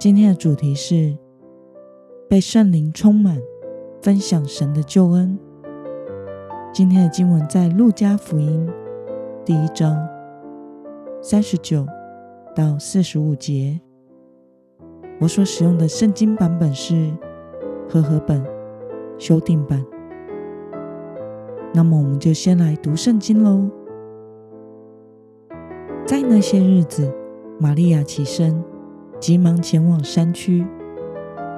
今天的主题是被圣灵充满，分享神的救恩。今天的经文在路加福音第一章三十九到四十五节。我所使用的圣经版本是和合本修订版。那么，我们就先来读圣经喽。在那些日子，玛利亚起身。急忙前往山区，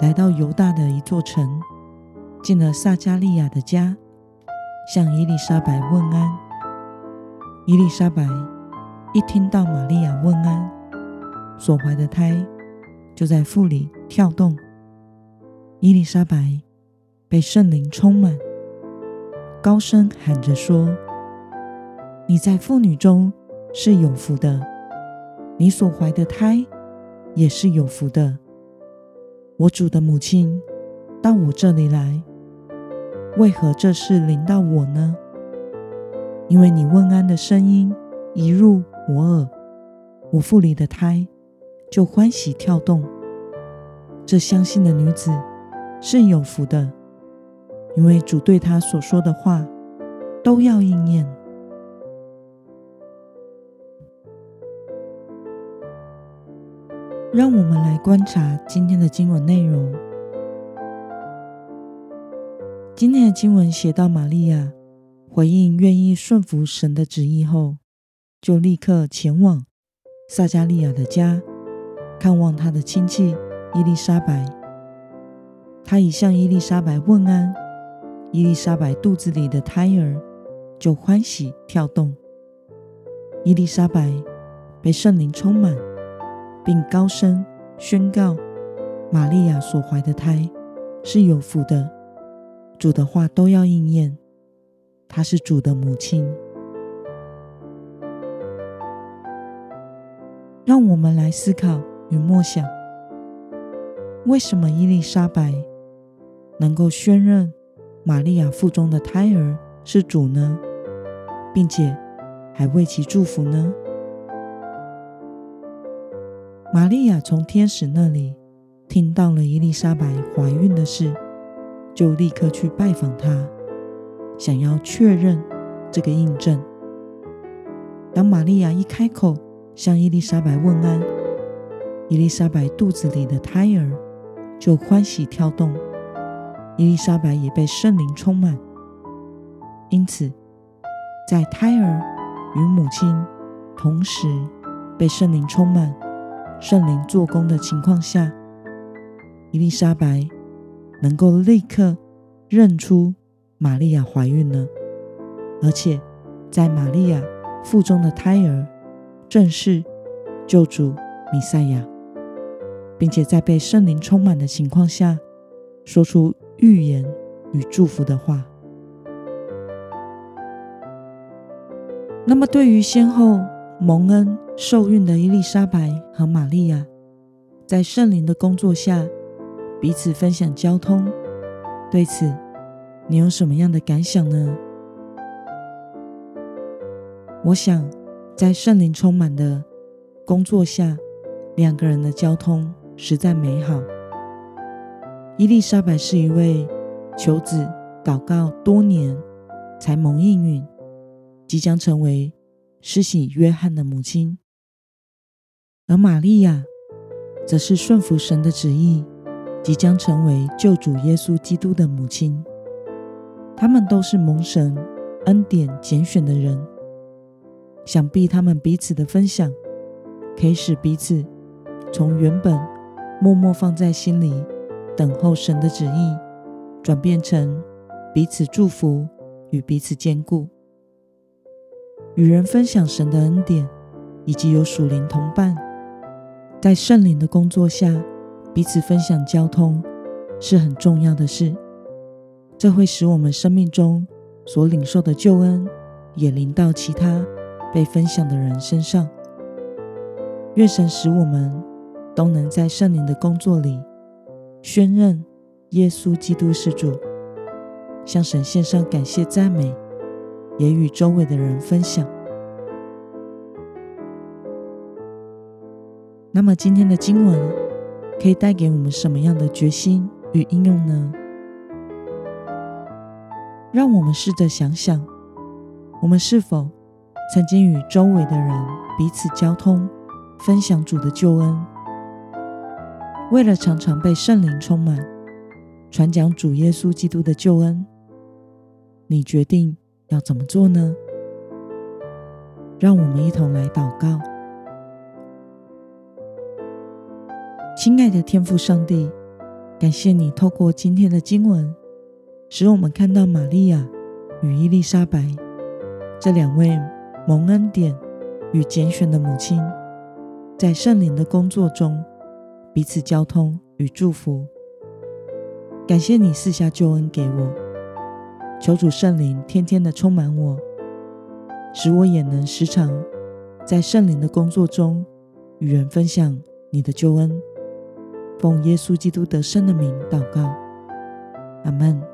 来到犹大的一座城，进了撒迦利亚的家，向伊丽莎白问安。伊丽莎白一听到玛利亚问安，所怀的胎就在腹里跳动。伊丽莎白被圣灵充满，高声喊着说：“你在妇女中是有福的，你所怀的胎。”也是有福的。我主的母亲到我这里来，为何这事临到我呢？因为你问安的声音一入我耳，我腹里的胎就欢喜跳动。这相信的女子是有福的，因为主对她所说的话都要应验。让我们来观察今天的经文内容。今天的经文写到，玛利亚回应愿意顺服神的旨意后，就立刻前往撒迦利亚的家，看望他的亲戚伊丽莎白。他一向伊丽莎白问安，伊丽莎白肚子里的胎儿就欢喜跳动。伊丽莎白被圣灵充满。并高声宣告：玛利亚所怀的胎是有福的，主的话都要应验。她是主的母亲。让我们来思考与默想：为什么伊丽莎白能够宣认玛利亚腹中的胎儿是主呢？并且还为其祝福呢？玛利亚从天使那里听到了伊丽莎白怀孕的事，就立刻去拜访她，想要确认这个印证。当玛利亚一开口向伊丽莎白问安，伊丽莎白肚子里的胎儿就欢喜跳动，伊丽莎白也被圣灵充满。因此，在胎儿与母亲同时被圣灵充满。圣灵做工的情况下，伊丽莎白能够立刻认出玛利亚怀孕了，而且在玛利亚腹中的胎儿正是救主弥赛亚，并且在被圣灵充满的情况下，说出预言与祝福的话。那么，对于先后蒙恩受孕的伊丽莎白和玛利亚，在圣灵的工作下，彼此分享交通。对此，你有什么样的感想呢？我想，在圣灵充满的工作下，两个人的交通实在美好。伊丽莎白是一位求子祷告多年才蒙应允，即将成为施洗约翰的母亲，而玛利亚则是顺服神的旨意，即将成为救主耶稣基督的母亲。他们都是蒙神恩典拣选的人，想必他们彼此的分享，可以使彼此从原本默默放在心里等候神的旨意，转变成彼此祝福与彼此兼顾。与人分享神的恩典，以及有属灵同伴，在圣灵的工作下，彼此分享交通是很重要的事。这会使我们生命中所领受的救恩，也临到其他被分享的人身上。愿神使我们都能在圣灵的工作里宣认耶稣基督是主，向神献上感谢赞美，也与周围的人分享。那么今天的经文可以带给我们什么样的决心与应用呢？让我们试着想想，我们是否曾经与周围的人彼此交通，分享主的救恩？为了常常被圣灵充满，传讲主耶稣基督的救恩，你决定要怎么做呢？让我们一同来祷告。亲爱的天父上帝，感谢你透过今天的经文，使我们看到玛利亚与伊丽莎白这两位蒙恩典与拣选的母亲，在圣灵的工作中彼此交通与祝福。感谢你赐下救恩给我，求主圣灵天天的充满我，使我也能时常在圣灵的工作中与人分享你的救恩。奉耶稣基督得胜的名祷告，阿门。